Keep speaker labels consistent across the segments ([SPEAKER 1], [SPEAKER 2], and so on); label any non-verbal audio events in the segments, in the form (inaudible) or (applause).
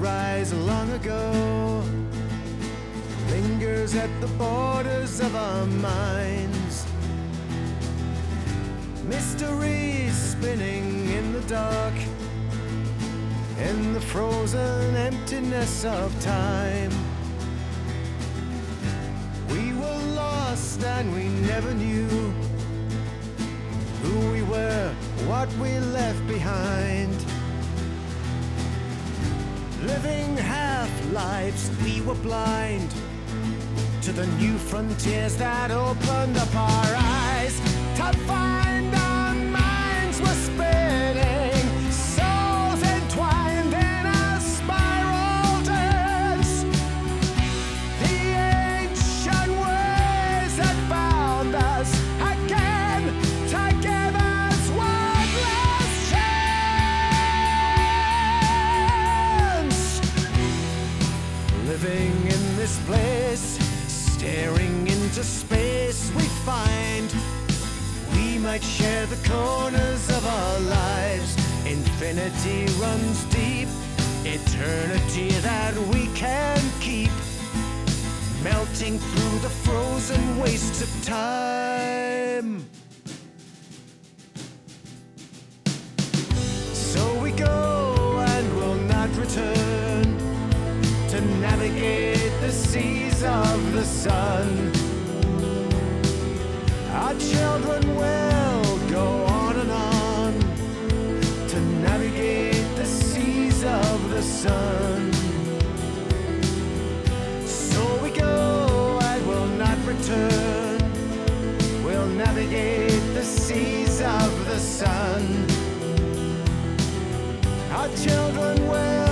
[SPEAKER 1] rise long ago lingers at the borders of our minds. Mysteries spinning in the dark, in the frozen emptiness of time. Infinity runs deep, eternity that we can keep. Melting through the frozen wastes of time. So we go and will not return to navigate the seas of the sun. Our children will go sun. So we go and will not return. We'll navigate the seas of the sun. Our children will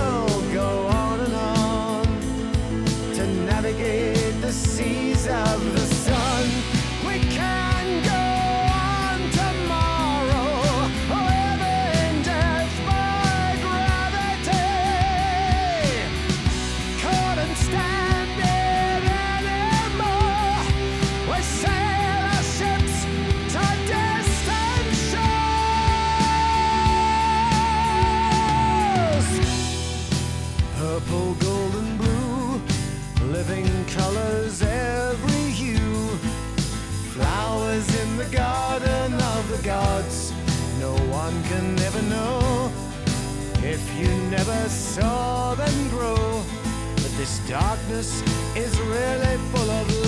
[SPEAKER 1] never saw them grow. But this darkness is really full of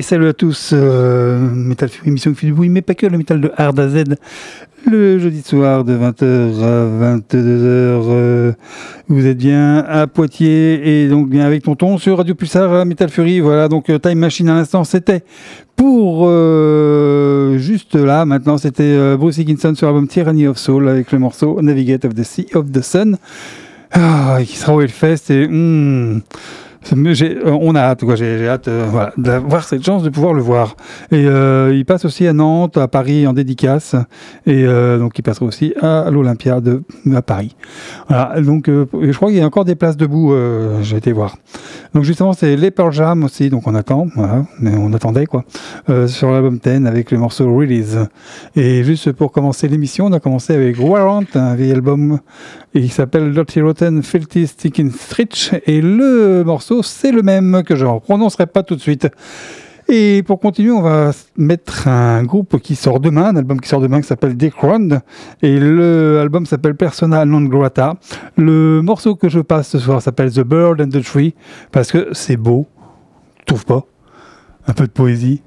[SPEAKER 2] salut à tous, euh, Metal Fury, émission qui fait du bruit, mais pas que le métal de Hard à. Le jeudi soir de 20h à 22h, euh, vous êtes bien à Poitiers et donc bien avec Tonton sur Radio Pulsar à Metal Fury. Voilà, donc euh, Time Machine à l'instant, c'était pour euh, juste là, maintenant c'était euh, Bruce Dickinson sur l'album Tyranny of Soul avec le morceau Navigate of the Sea of the Sun. Ah, qui sera au Hellfest hmm, euh, on a hâte, quoi. J'ai hâte euh, d'avoir cette chance de pouvoir le voir. Et euh, il passe aussi à Nantes, à Paris en dédicace. Et donc il passera aussi à l'Olympia à Paris. Voilà, donc je crois qu'il y a encore des places debout. J'ai été voir. Donc justement, c'est les Pearl aussi. Donc on attend, mais on attendait quoi. sur l'album 10 avec le morceau Release. Et juste pour commencer l'émission, on a commencé avec Warrant, un vieil album il s'appelle Dirty Rotten Filthy Sticking Stretch et le morceau c'est le même que je ne prononcerai pas tout de suite. Et pour continuer, on va mettre un groupe qui sort demain, un album qui sort demain qui s'appelle Decron et l'album s'appelle Persona non grata. Le morceau que je passe ce soir s'appelle The Bird and the Tree parce que c'est beau, tu trouves pas Un peu de poésie.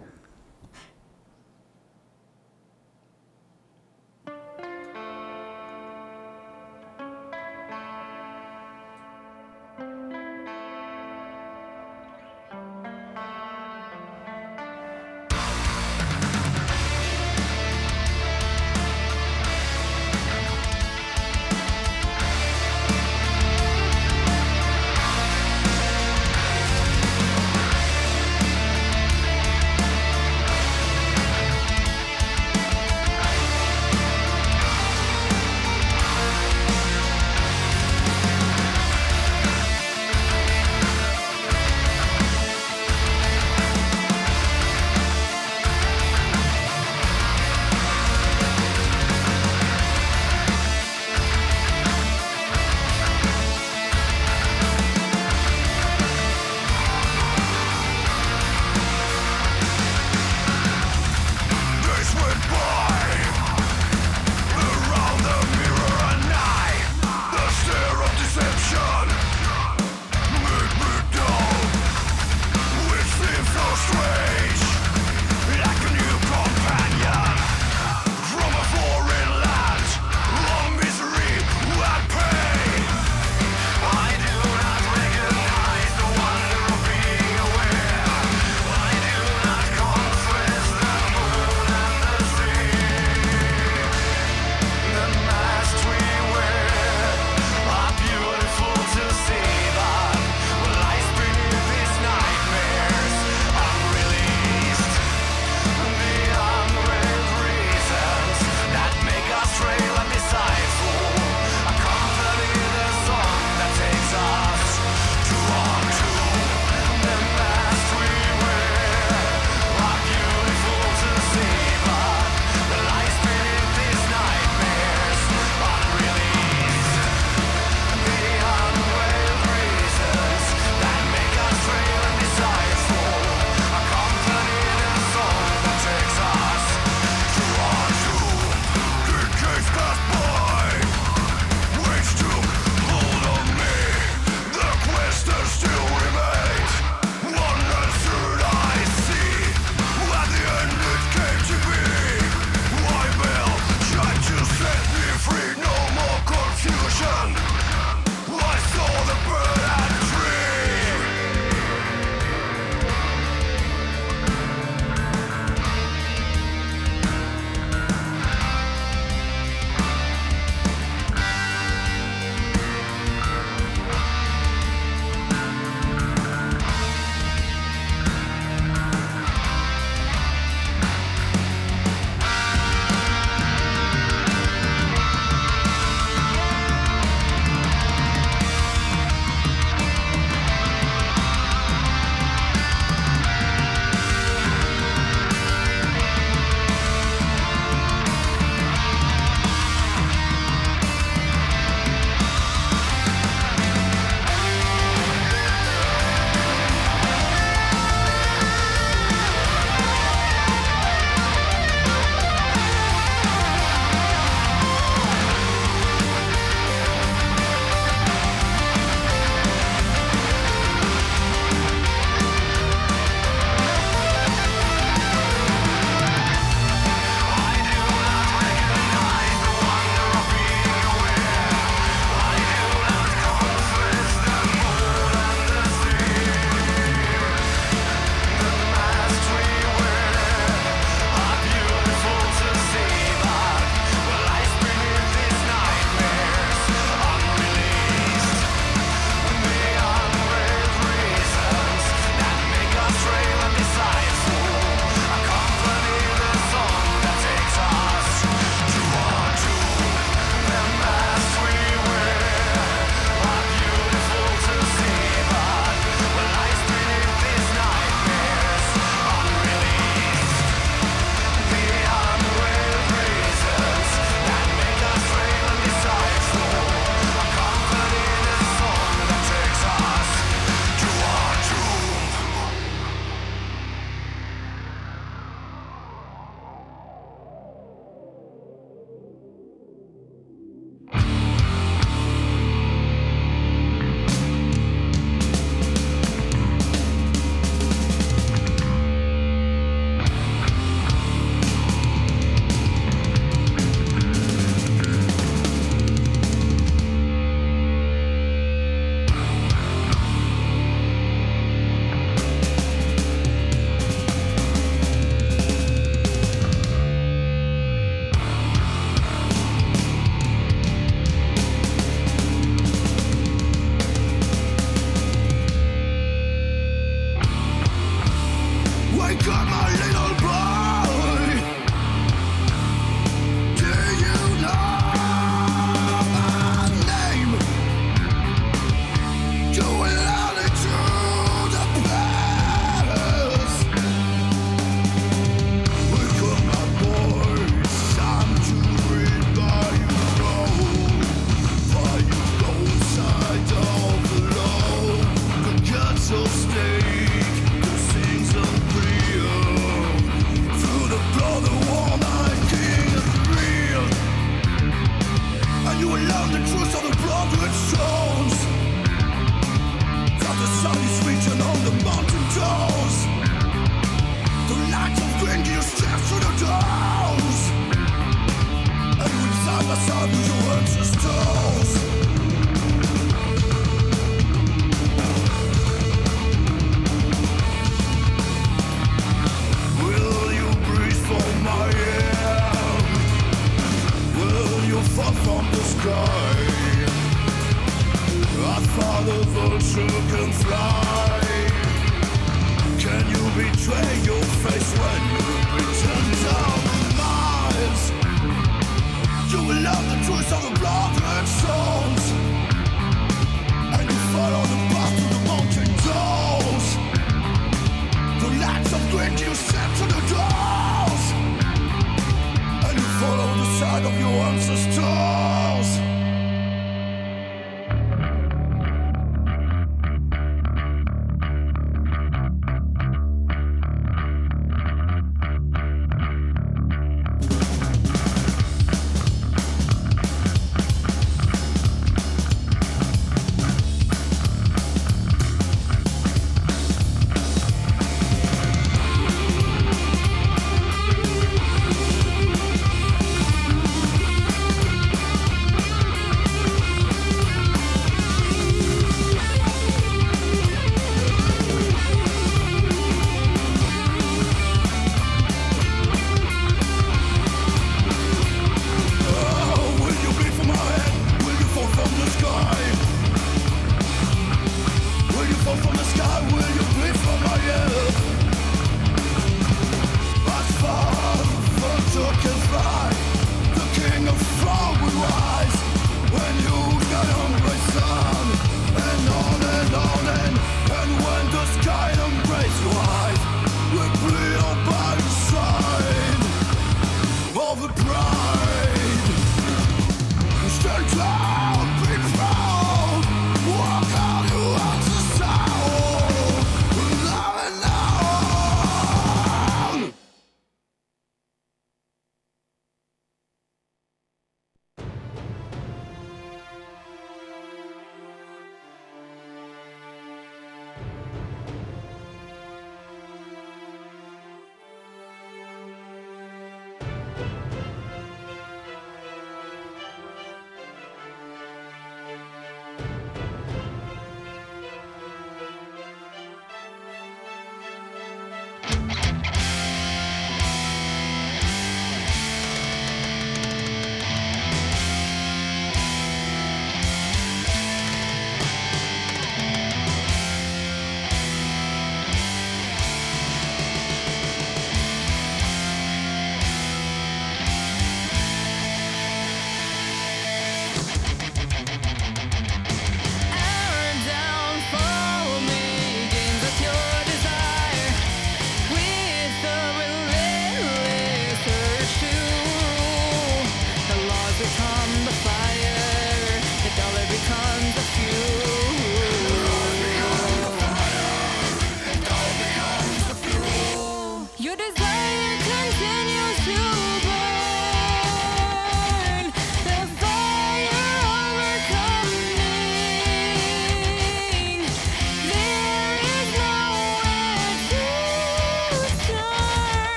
[SPEAKER 3] got my little boy.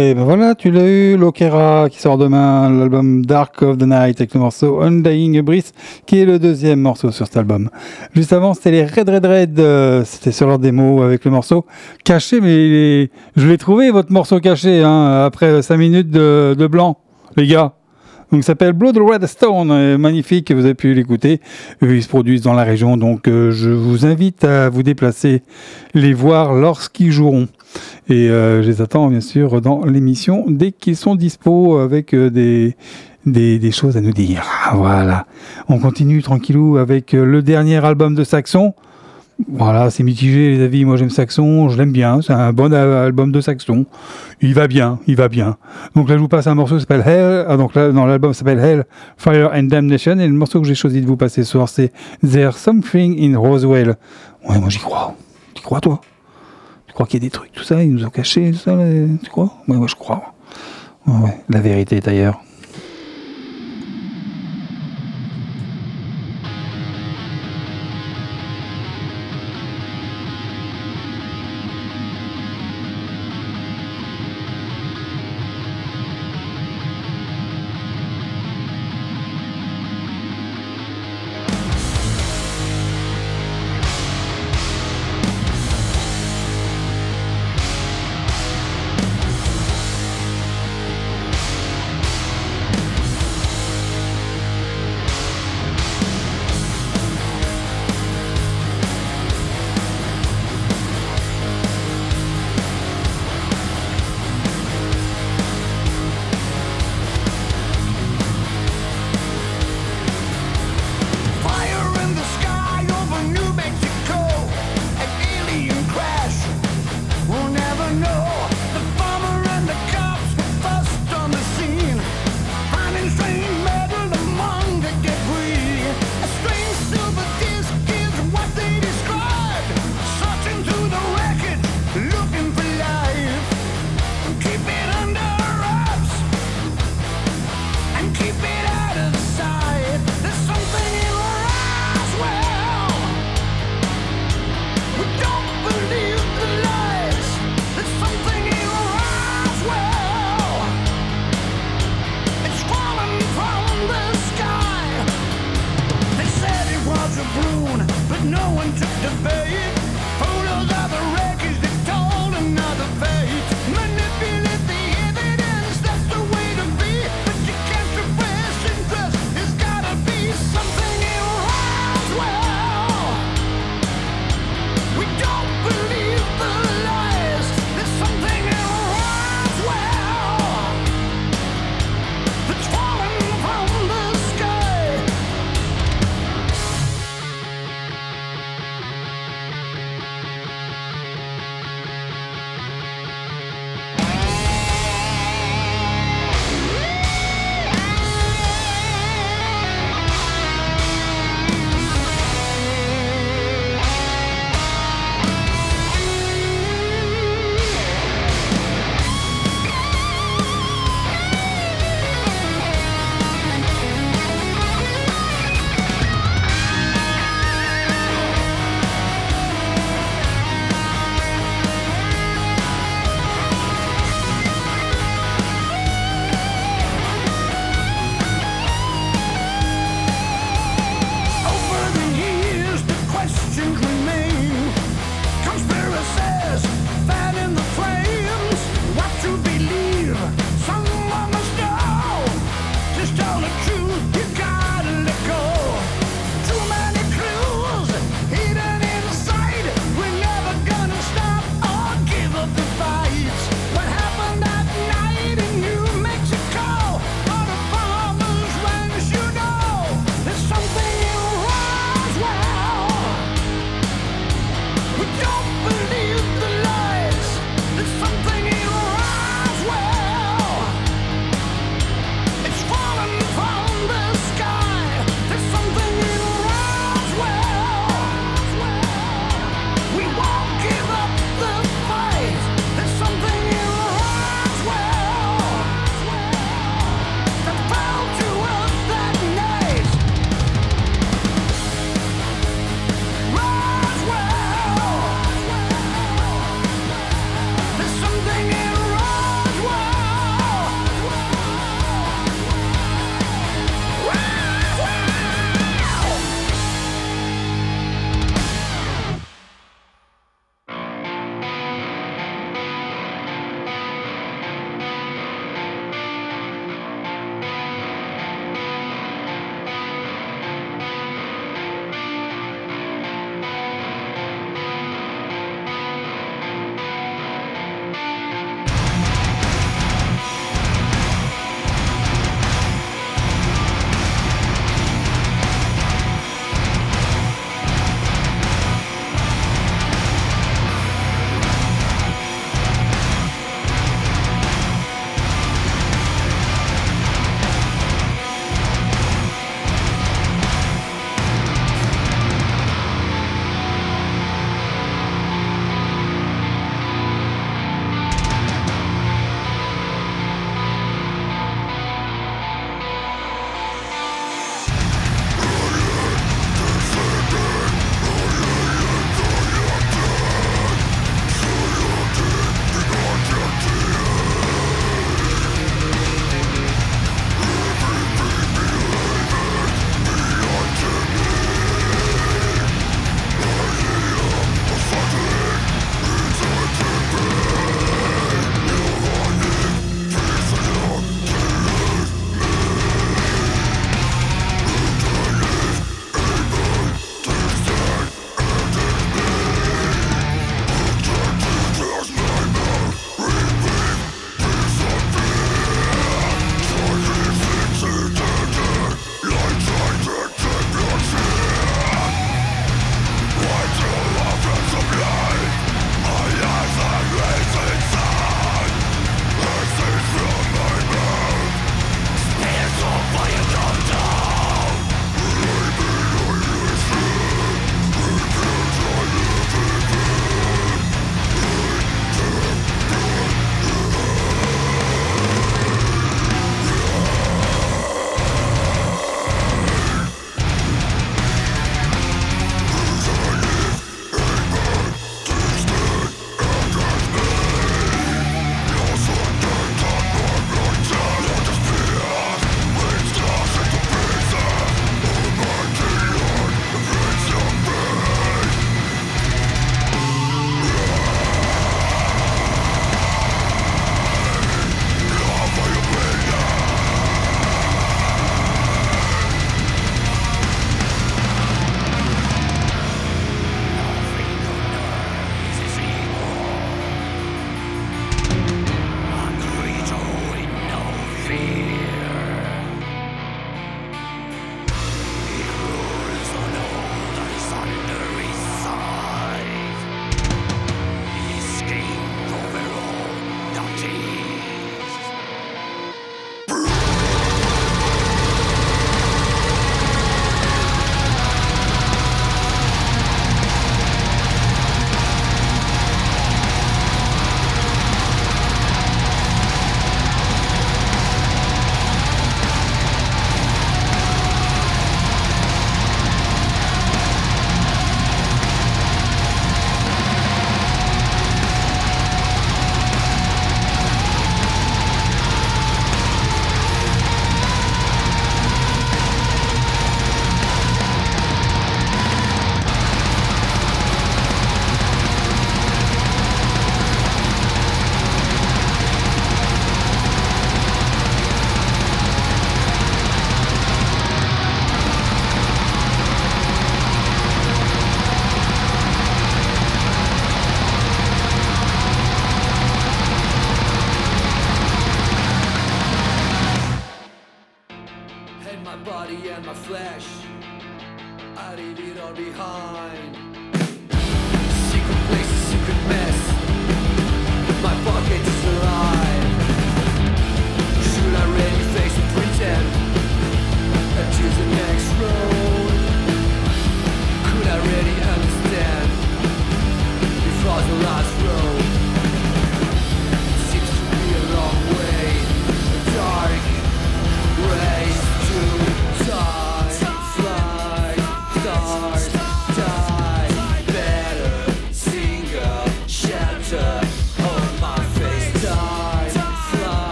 [SPEAKER 2] Et ben voilà, tu l'as eu, l'Okera qui sort demain, l'album Dark of the Night avec le morceau Undying Breath qui est le deuxième morceau sur cet album. Juste avant, c'était les Red Red Red, euh, c'était sur leur démo avec le morceau caché, mais je l'ai trouvé votre morceau caché hein, après 5 minutes de, blanc, les gars. Donc, ça s'appelle Blood Red Stone, euh, magnifique, vous avez pu l'écouter. Eux, Ils se produisent dans la région, donc euh, je vous invite à vous déplacer, les voir lorsqu'ils joueront. Et euh, je les attends bien sûr dans l'émission dès qu'ils sont dispo avec euh, des, des, choses à nous dire. Voilà. On continue tranquillou avec euh, le dernier album de Saxon. Voilà, c'est mitigé les avis. Moi j'aime Saxon, je l'aime bien. C'est un bon album de Saxon. Il va bien, il va bien. Donc là je vous passe un morceau qui s'appelle Hell. Ah, donc là dans l'album s'appelle Hell, Fire and Damnation. Et le morceau que j'ai choisi de vous passer ce soir c'est There's Something in Roswell. Ouais, moi j'y crois. Tu crois toi? Crois qu'il y a des trucs, tout ça Ils nous ont caché, tout ça Tu crois? Ouais, moi je crois. Ouais, ouais. La vérité est ailleurs.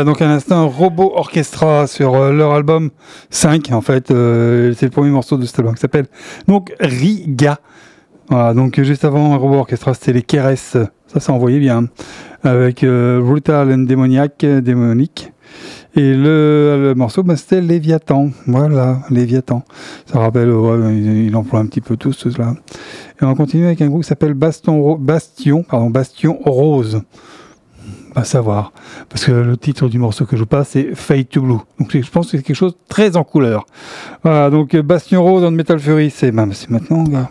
[SPEAKER 2] Voilà, donc un instant, Robot Orchestra sur euh, leur album 5, en fait, euh, c'est le premier morceau de cet album qui s'appelle donc Riga. Voilà, donc euh, juste avant Robot Orchestra, c'était les KRS, ça ça envoyait bien, avec euh, Brutal and Demoniac, euh, démonique. Et le, morceau, bah, c'était Léviathan. Voilà, Léviathan. Ça rappelle, il, il emploie un petit peu tout cela. Et on va continuer avec un groupe qui s'appelle Baston, Ro- Bastion, pardon, Bastion Rose. À savoir. Parce que le titre du morceau que je passe, c'est Fade to Blue. Donc je pense que c'est quelque chose très en couleur. Voilà, donc Bastion Rose dans Metal Fury, c'est c'est maintenant, gars.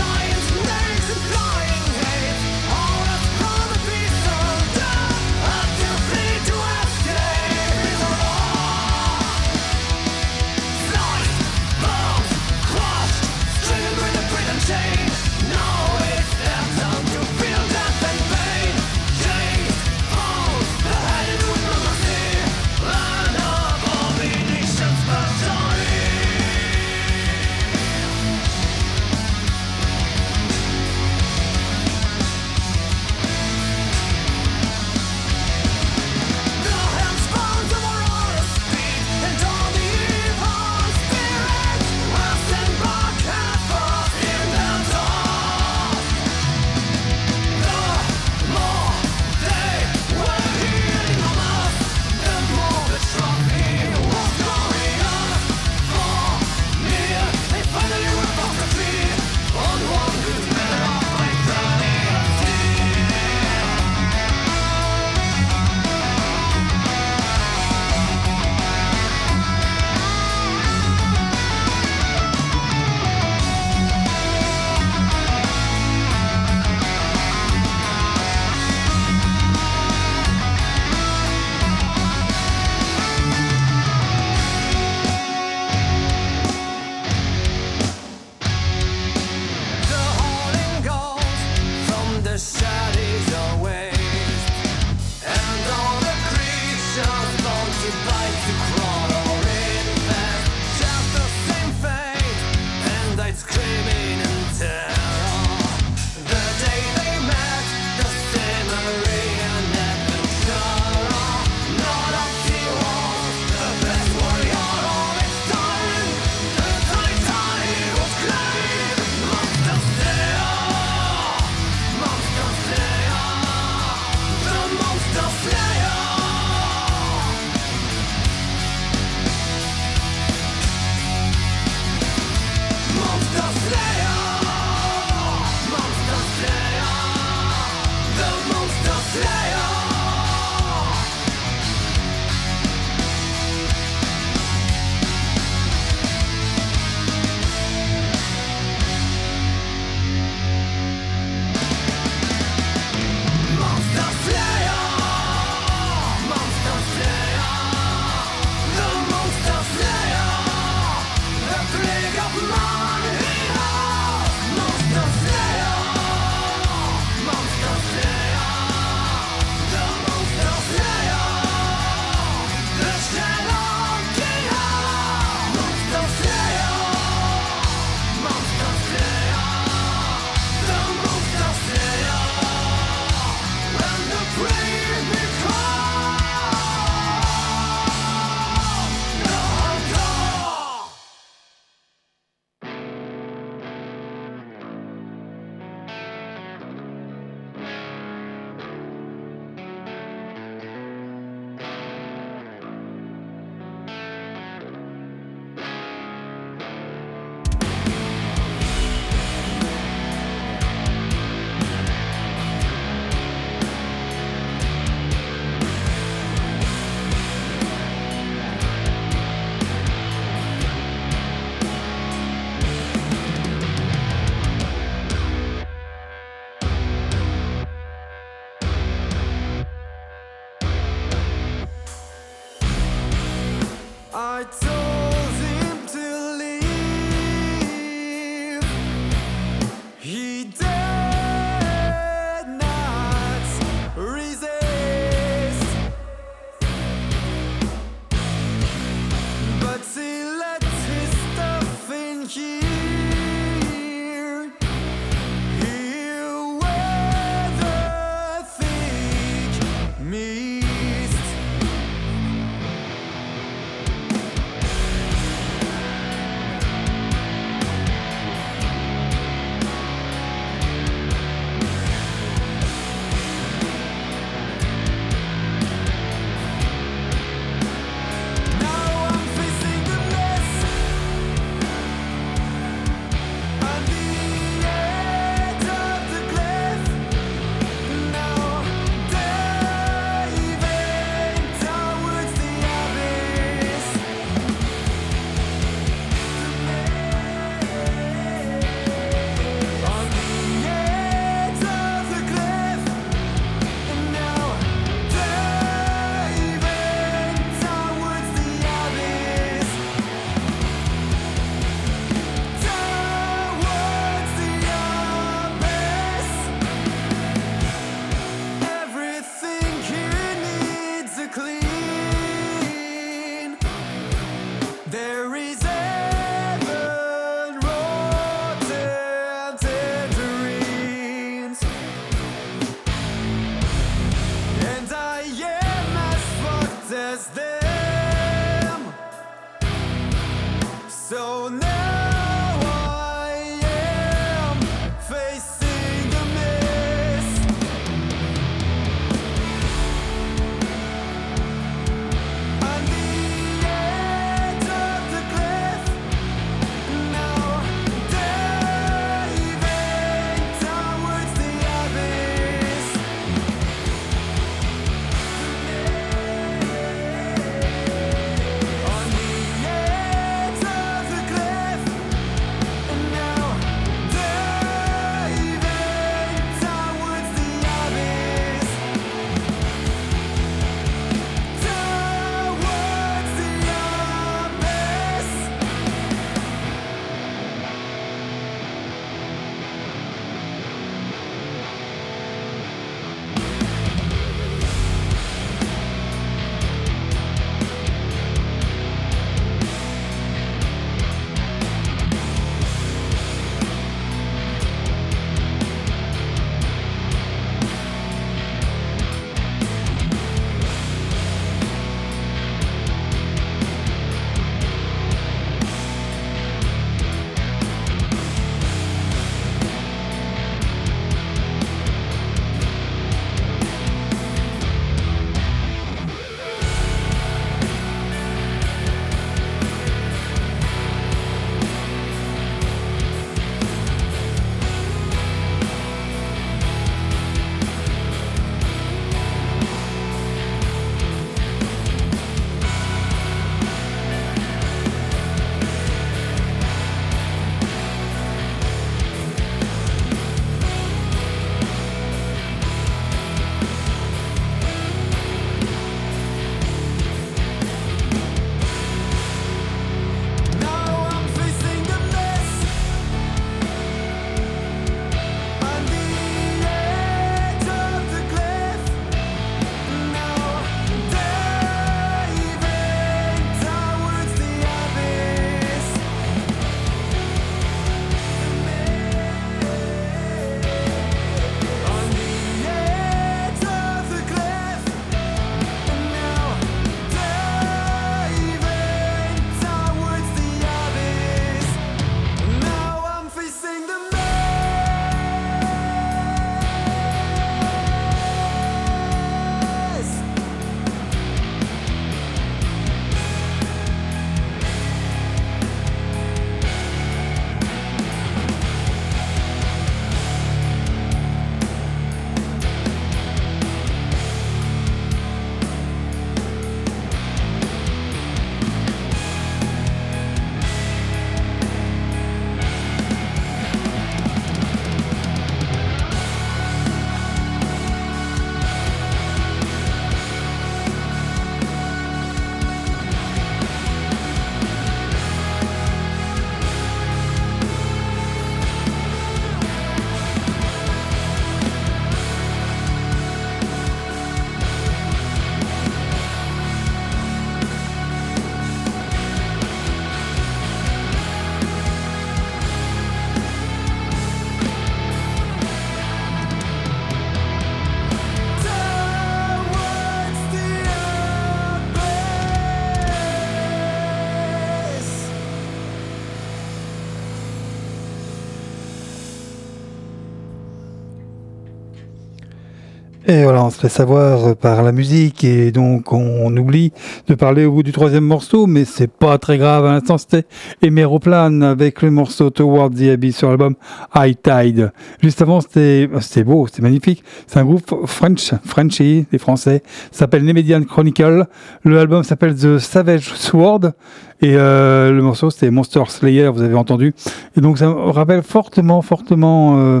[SPEAKER 1] On
[SPEAKER 2] se laisse savoir par la musique et donc on oublie de parler au bout du troisième morceau, mais c'est pas très grave. À l'instant, c'était Emeroplan avec le morceau Towards the Abyss sur l'album High Tide. Juste avant, c'était c'était beau, c'était magnifique. C'est un groupe French, Frenchy, des Français. Ça s'appelle Nemedian Chronicle. Le album s'appelle The Savage Sword. Et euh, le morceau, c'était Monster Slayer, vous avez entendu. Et donc, ça me rappelle fortement, fortement euh,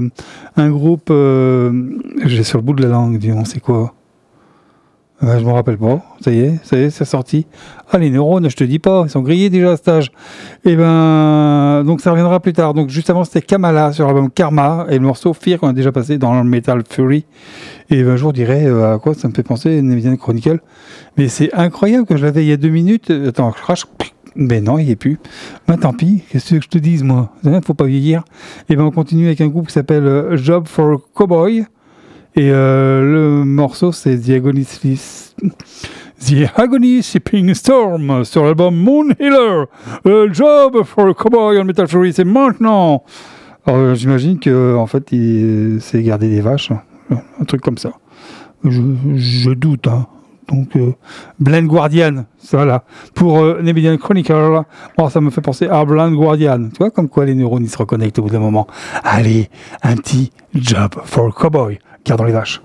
[SPEAKER 2] un groupe. euh, J'ai sur le bout de la langue, disons, c'est quoi? Je me rappelle pas. Ça y est, ça y est, c'est sorti. Ah, les neurones, je te dis pas, ils sont grillés déjà à cet âge. Et ben, donc ça reviendra plus tard. Donc, juste avant, c'était Kamala sur l'album Karma et le morceau Fear qu'on a déjà passé dans le Metal Fury. Et ben, un jour, je dirais à quoi ça me fait penser, Nevian Chronicle. Mais c'est incroyable que je l'avais il y a deux minutes. Attends, je crache. Mais non, il n'y est plus. Ben tant pis, qu'est-ce que je te dise, moi Il faut pas vieillir. Et ben on continue avec un groupe qui s'appelle euh, Job for Cowboy. Et euh, le morceau, c'est The Agony, The Agony Sipping Storm sur l'album Moon Healer. Euh, Job for Cowboy on Metal Fury, c'est maintenant. J'imagine que en fait, il garder des vaches, un truc comme ça. Je, je doute, hein. Donc, euh, Blind Guardian, voilà. Pour euh, Chronicle, bon, ça me fait penser à Blind Guardian. Tu vois, comme quoi les neurones, ils se reconnectent au bout d'un moment. Allez, un petit job for cowboy. Gardons les vaches.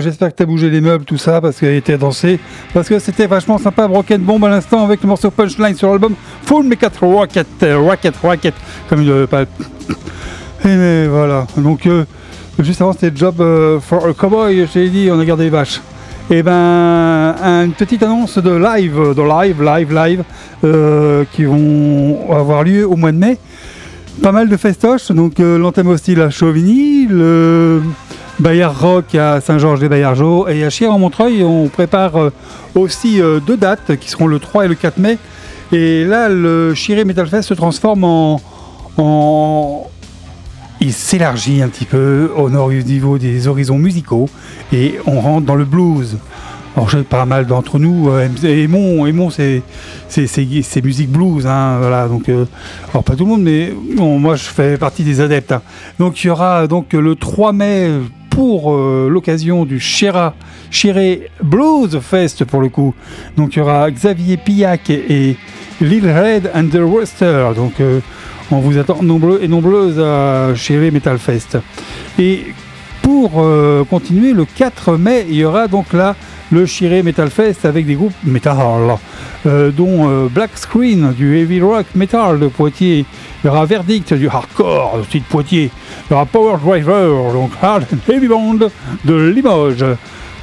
[SPEAKER 2] J'espère que t'as bougé les meubles, tout ça, parce qu'il était dansé. Parce que c'était vachement sympa, Broken Bomb à l'instant, avec le morceau Punchline sur l'album Full Mecha Rocket, Rocket, Rocket, comme il pas. Et voilà. Donc, euh, juste avant, c'était Job euh, for a Cowboy, je t'ai dit, on a gardé les vaches. Et ben, une petite annonce de live, de live, live, live, euh, qui vont avoir lieu au mois de mai. Pas mal de festoches, donc l'Anthem Hostile à Chauvigny, le Bayard Rock à Saint-Georges-des-Bayargeaux et à Chier en Montreuil. On prépare euh, aussi euh, deux dates qui seront le 3 et le 4 mai. Et là, le Chiré Metal Fest se transforme en. Il s'élargit un petit peu au niveau des horizons musicaux et on rentre dans le blues. Alors, j'ai pas mal d'entre nous, euh, Aimon, Aimon c'est, c'est, musique blues, hein, voilà, donc, alors pas tout le monde, mais bon, moi je fais partie des adeptes. hein. Donc il y aura donc le 3 mai pour euh, l'occasion du Chira, Chiré Blues Fest pour le coup. Donc il y aura Xavier Pillac et, Lil Red and the Roster. Donc euh, on vous attend nombreux et nombreuses à Chiré Metal Fest. Et pour euh, continuer, le 4 mai, il y aura donc là le Chiré Metal Fest avec des groupes metal, euh, dont euh, Black Screen du Heavy Rock Metal de Poitiers. Il y aura Verdict du Hardcore aussi de Poitiers. Il y aura Power Driver, donc Hard Heavy Band de Limoges.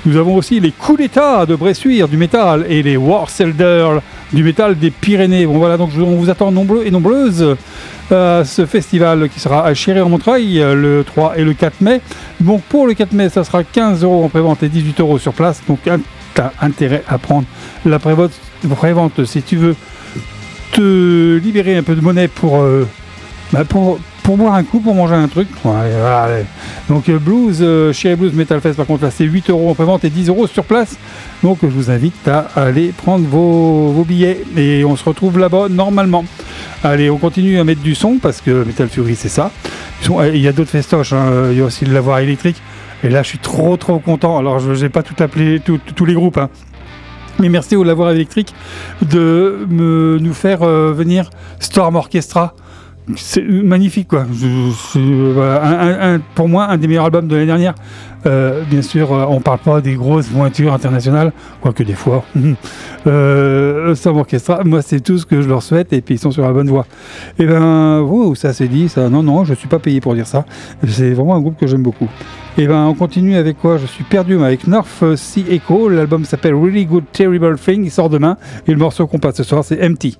[SPEAKER 2] Nous avons aussi les coups d'état de Bressuire du métal et les War Celder du métal des Pyrénées. Bon voilà, donc on vous attend nombreux et nombreuses à ce festival qui sera à Chiré en Montreuil euh, le 3 et le 4 mai. Donc pour le 4 mai, ça sera 15 euros en prévente et 18 euros sur place. Donc un as intérêt à prendre la prévente, prévente si tu veux te libérer un peu de monnaie pour, euh, bah, pour, pour boire un coup, pour manger un truc. Donc euh, Blues, euh, Cherry Blues Metal Fest, par contre là c'est 8 euros en prévente et 10 euros sur place. Donc je vous invite à aller prendre vos, billets et on se retrouve là-bas normalement. Allez, on continue à mettre du son parce que Metal Fury c'est ça. Il y a d'autres festoches, hein. il y a aussi le lavoir électrique. Et là je suis trop trop content. Alors je n'ai pas tout appelé, tous les groupes. hein. Mais merci au lavoir électrique de nous faire euh, venir Storm Orchestra. C'est magnifique quoi. Euh, pour moi, un des meilleurs albums de l'année dernière. Euh, bien sûr, euh, on parle pas des grosses pointures internationales, quoique des fois. (laughs) euh, Storm Orchestra, moi c'est tout ce que je leur souhaite et puis ils sont sur la bonne voie. Et ben, wow, ça c'est dit, ça. Non, non, je suis pas payé pour dire ça. C'est vraiment un groupe que j'aime beaucoup. Et ben, on continue avec quoi? Je suis perdu avec North Sea Echo. L'album s'appelle Really Good Terrible Thing. Il sort demain. Et le morceau qu'on passe ce soir, c'est Empty.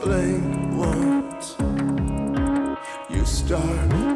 [SPEAKER 4] blink once, you start.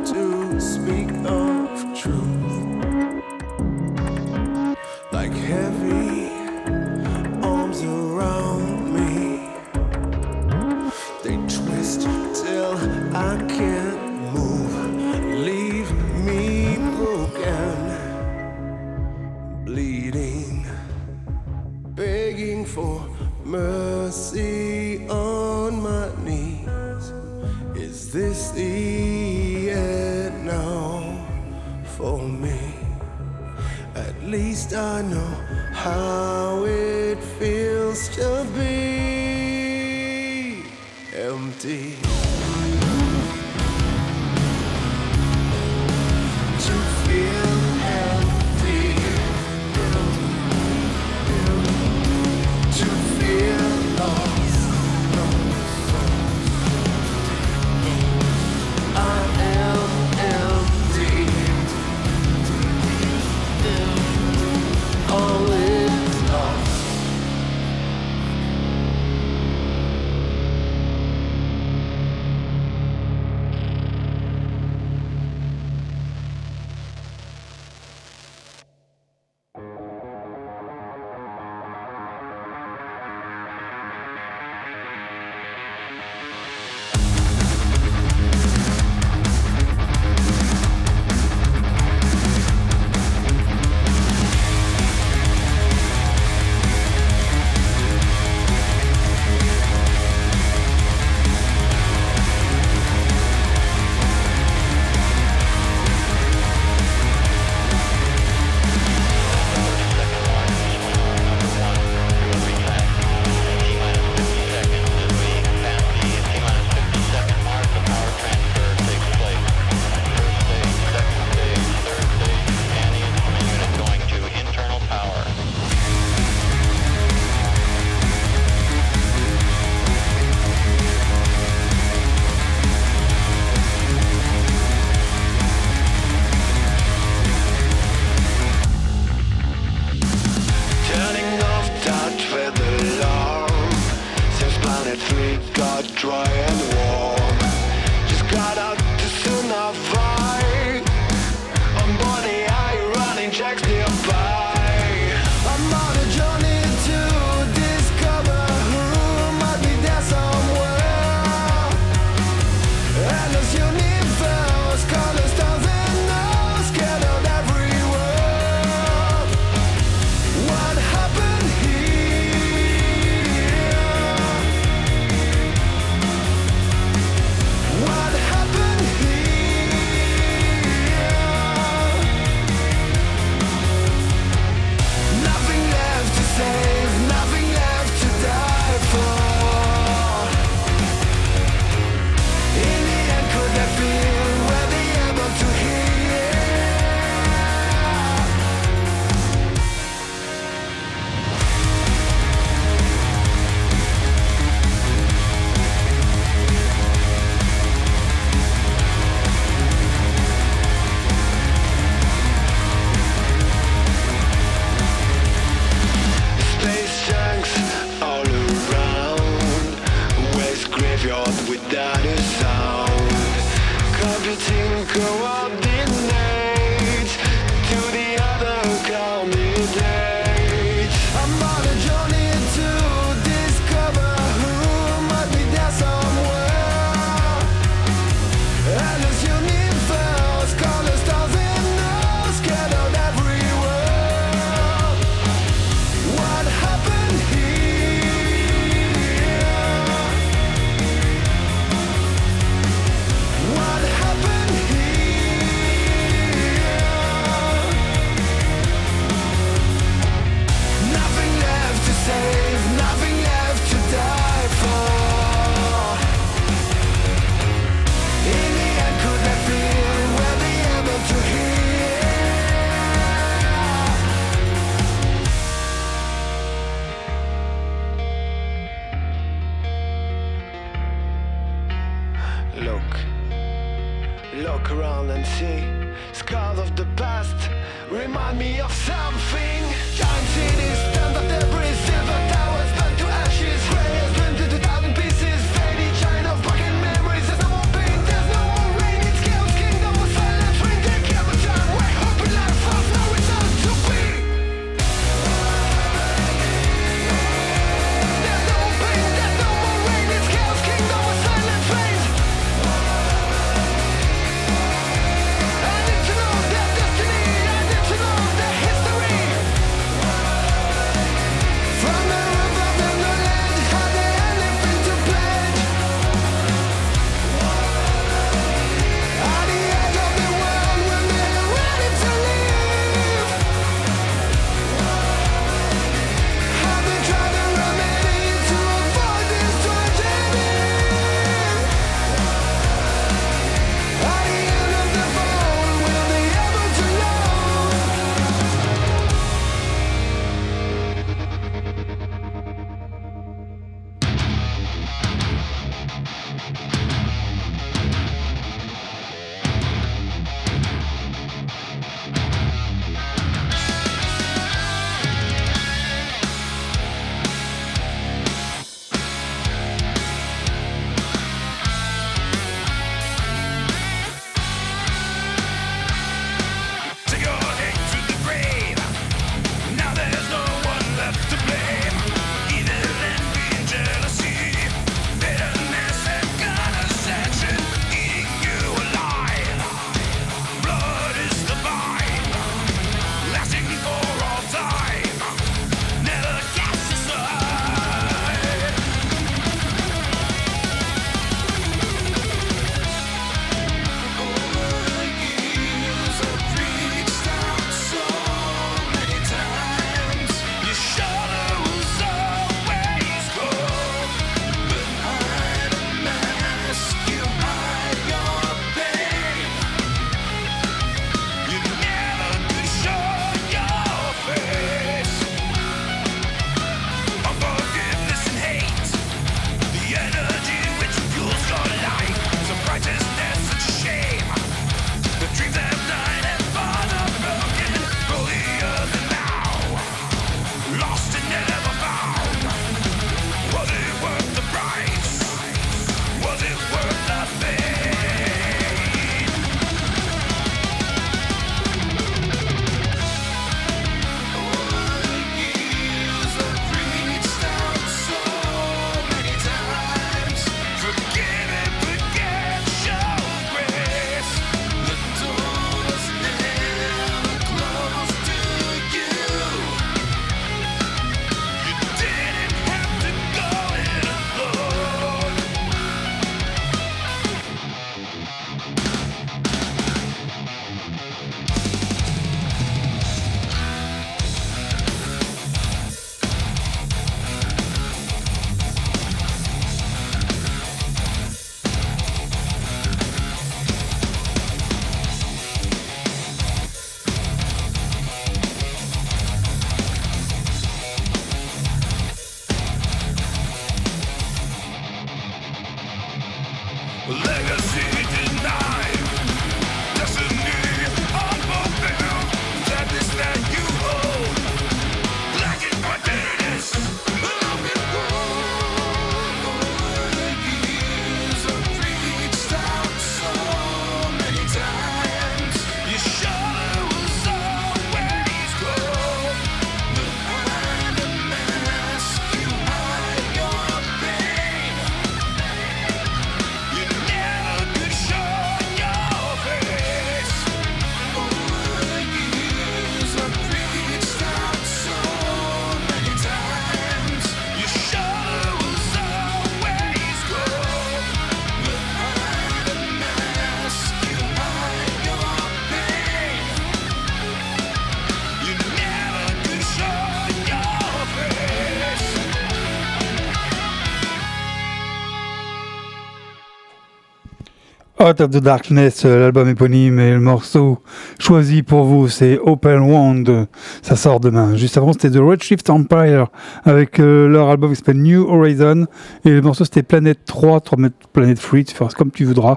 [SPEAKER 1] Out of the
[SPEAKER 2] Darkness, euh, l'album éponyme et le morceau choisi pour vous, c'est Open Wound. Ça sort demain. Juste avant, c'était The Redshift Empire avec euh, leur album qui s'appelle New Horizon. Et le morceau, c'était Planet 3, 3 Planet Free, tu feras comme tu voudras.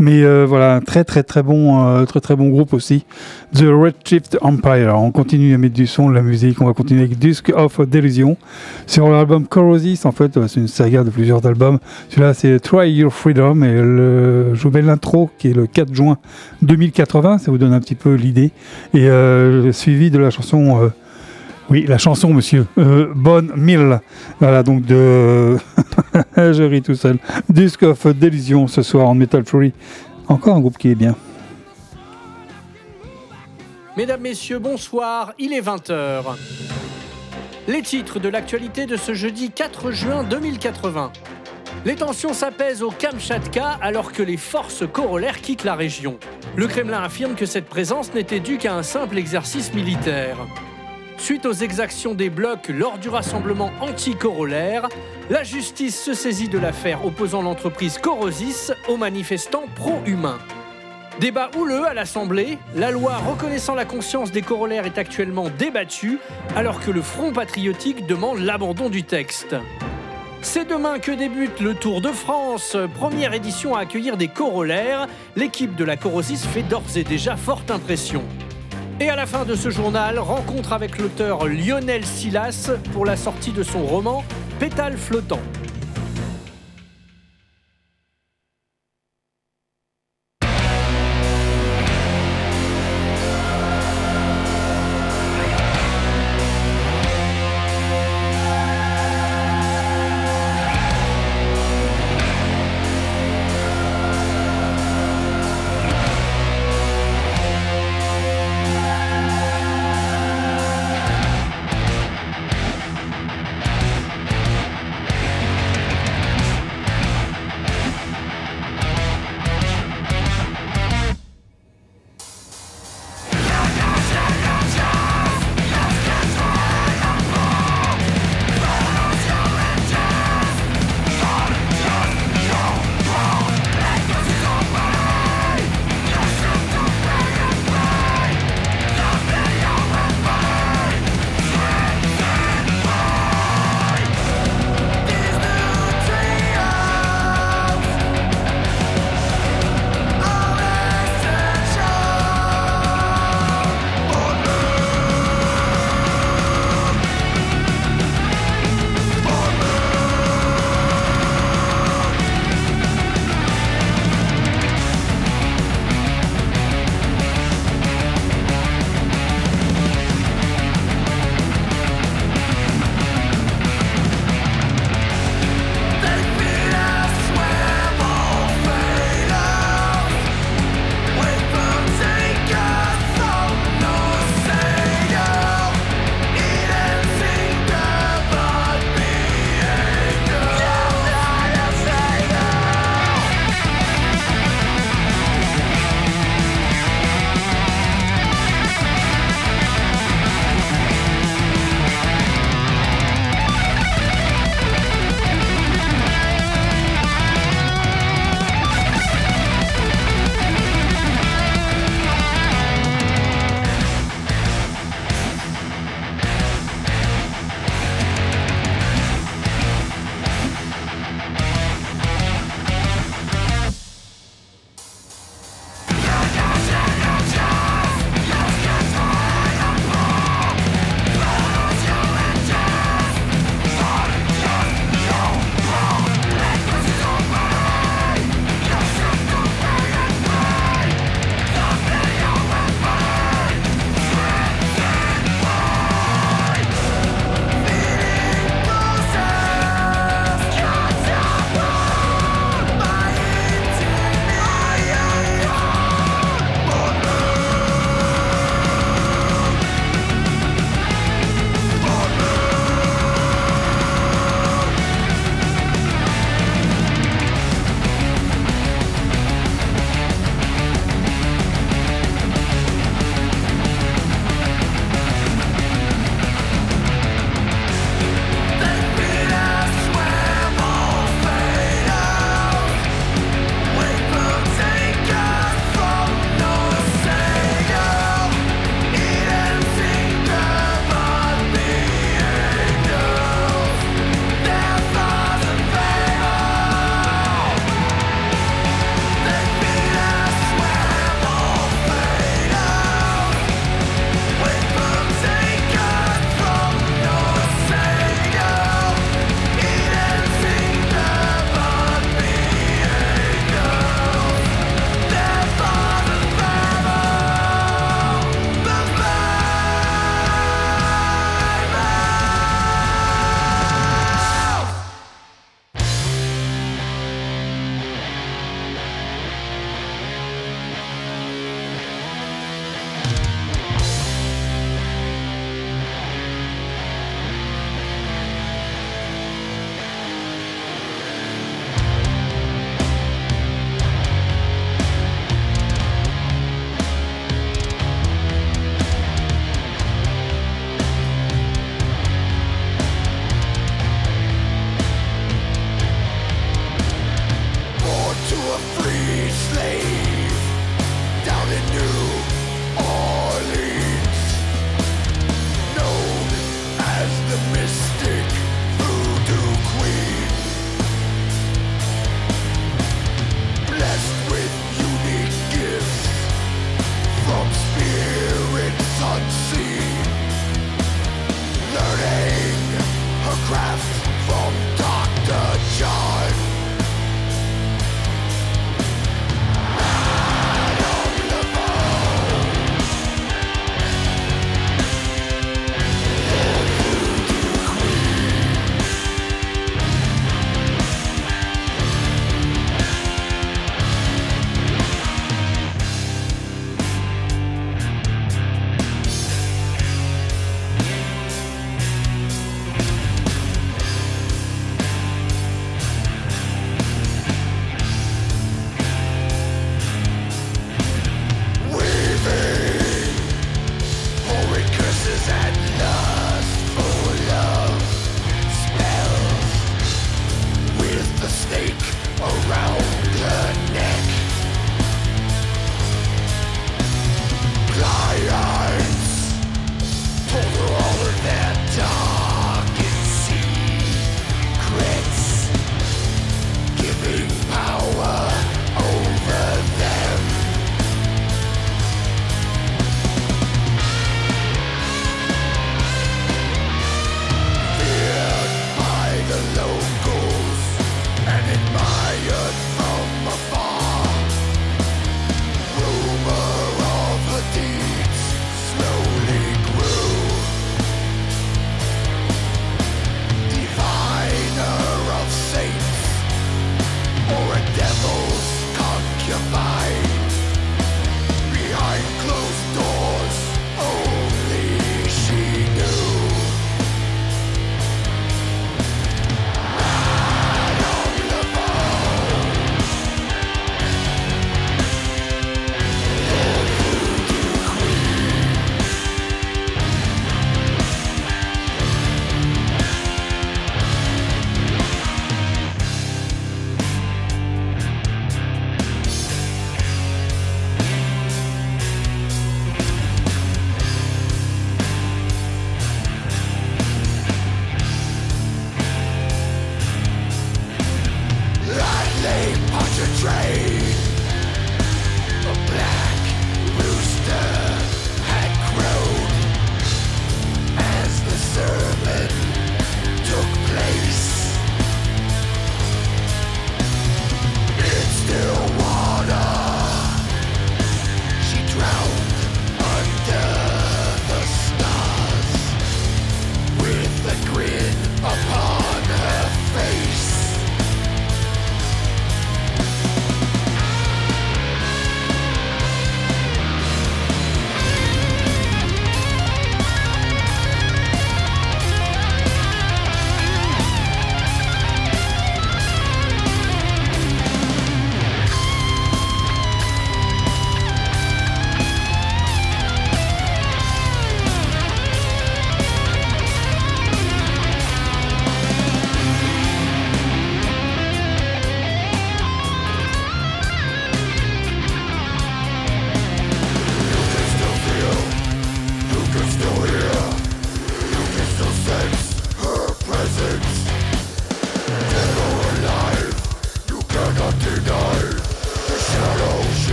[SPEAKER 2] Mais euh, voilà, un très très très bon, euh, très très bon groupe aussi. The Redshift Empire. On continue à mettre du son, de la musique. On va continuer avec Dusk of Delusion. Sur l'album Corosis, en fait, euh, c'est une saga de plusieurs albums. Celui-là, c'est Try Your Freedom. Et je vous mets l'intro qui est le 4 juin 2080. Ça vous donne un petit peu l'idée. Et suivi de la chanson. Euh, oui, la chanson, monsieur. Euh, Bonne Mill. Voilà, donc de. (laughs) je ris tout seul. Dusk of Delusion ce soir en Metal Fury. Encore un groupe qui est bien.
[SPEAKER 3] Mesdames, Messieurs, bonsoir, il est 20h. Les titres de l'actualité de ce jeudi 4 juin 2080. Les tensions s'apaisent au Kamchatka alors que les forces corollaires quittent la région. Le Kremlin affirme que cette présence n'était due qu'à un simple exercice militaire. Suite aux exactions des blocs lors du rassemblement anti-corollaire, la justice se saisit de l'affaire opposant l'entreprise Corosis aux manifestants pro-humains. Débat houleux à l'Assemblée, la loi reconnaissant la conscience des corollaires est actuellement débattue, alors que le Front patriotique demande l'abandon du texte. C'est demain que débute le Tour de France, première édition à accueillir des corollaires. L'équipe de la Corosis fait d'ores et déjà forte impression. Et à la fin de ce journal, rencontre avec l'auteur Lionel Silas pour la sortie de son roman Pétale flottant.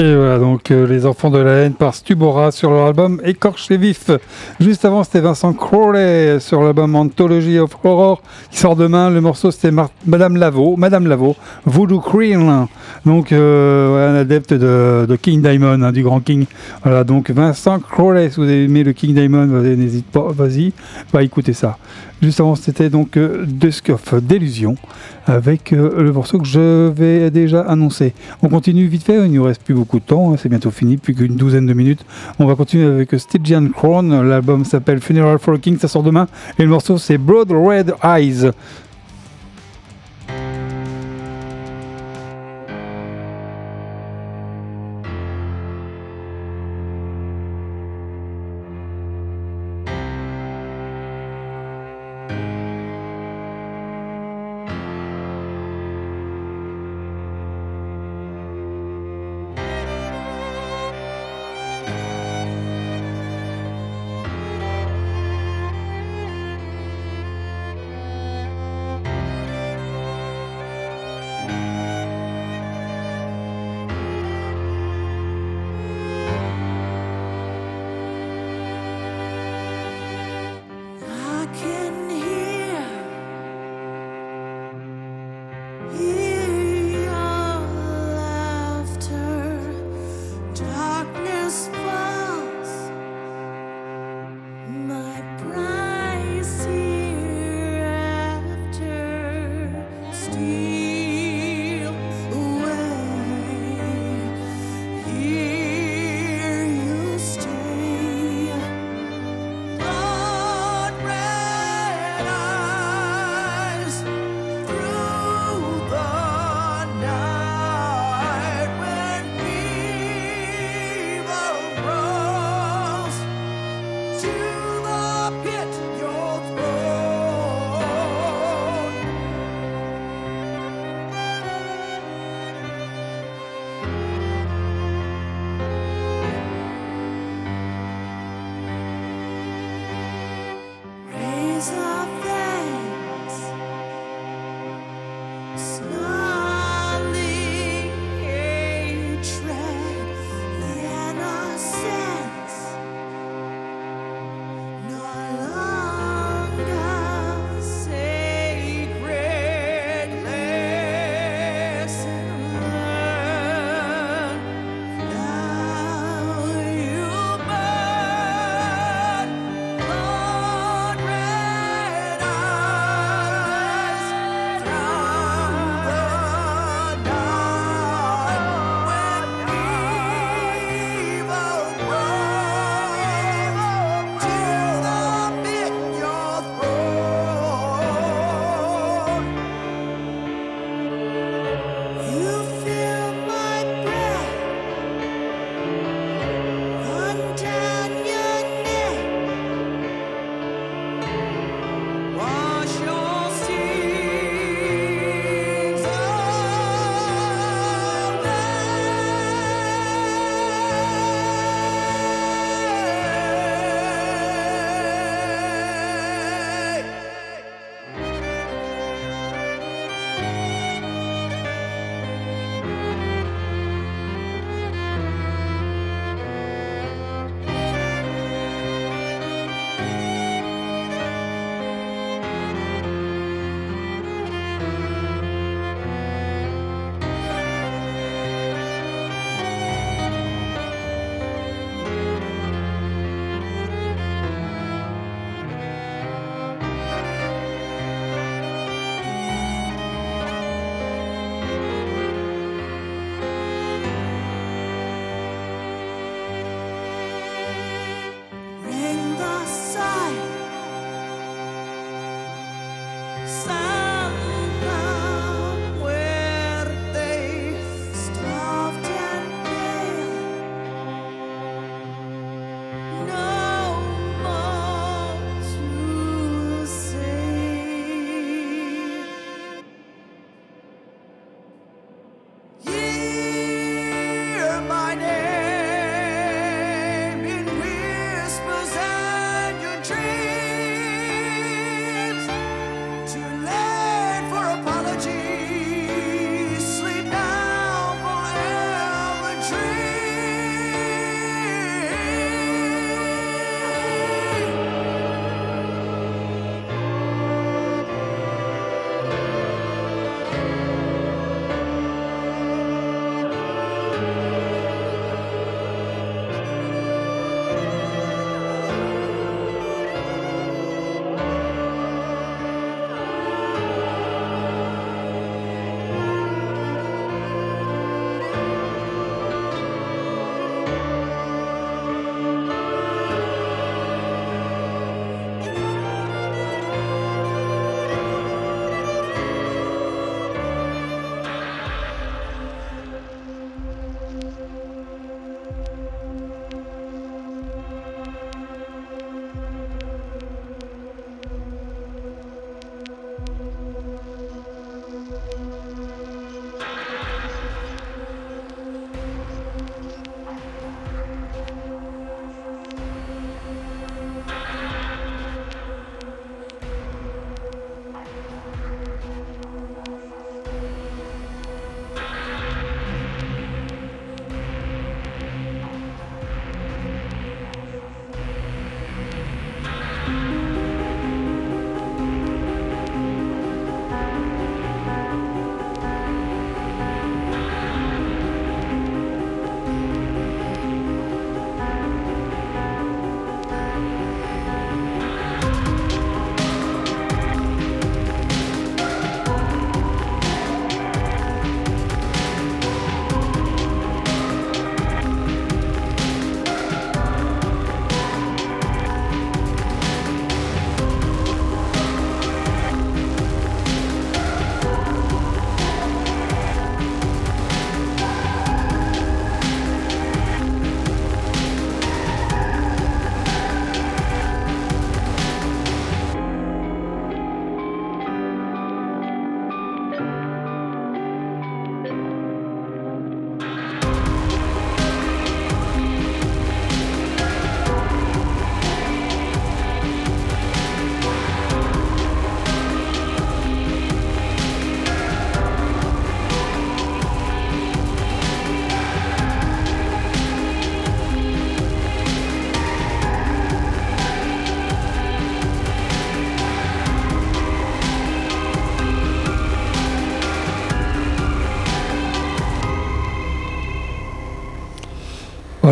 [SPEAKER 2] Et voilà, donc euh, les enfants de la haine par Stubora sur leur album Écorché vif. Juste avant, c'était Vincent Crowley sur l'album Anthology of Horror qui sort demain. Le morceau, c'était Madame Lavo, Madame Lavo, Voodoo Queen. Donc, euh, un adepte de, King Diamond, hein, du grand King. Voilà, donc Vincent Crowley, si vous avez aimé le King Diamond, n'hésite pas, vas-y, va écouter ça. Juste avant, c'était donc euh, Dusk of Delusion avec euh, le morceau que je vais déjà annoncer. On continue vite fait, il ne nous reste plus beaucoup de temps, hein, c'est bientôt fini, plus qu'une douzaine de minutes. On va continuer avec Stygian Crown, l'album s'appelle Funeral for a King, ça sort demain, et le morceau c'est Broad Red Eyes.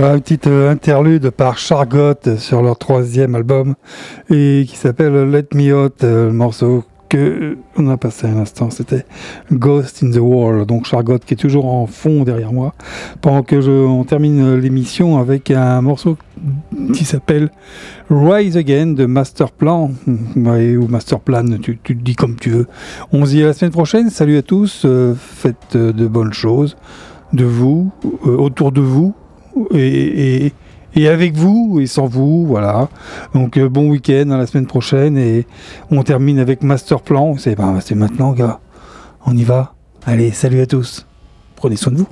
[SPEAKER 4] Voilà, petite euh, interlude par Chargot sur leur troisième album et qui s'appelle Let Me Out, euh, le morceau que on a passé à l'instant, c'était Ghost in the Wall. Donc Chargot qui est toujours en fond derrière moi, pendant que je, on termine l'émission avec un morceau qui s'appelle Rise Again de Masterplan, Ouais, ou Masterplan, tu, tu te dis comme tu veux. On se dit à la semaine prochaine, salut à tous, euh, faites de bonnes choses, de vous, autour de vous, et, avec vous, et sans vous, voilà. Donc euh, bon week-end à la semaine prochaine, et on termine avec Masterplan, c'est ben, c'est maintenant gars, on y va. Allez, salut à tous, prenez soin de vous.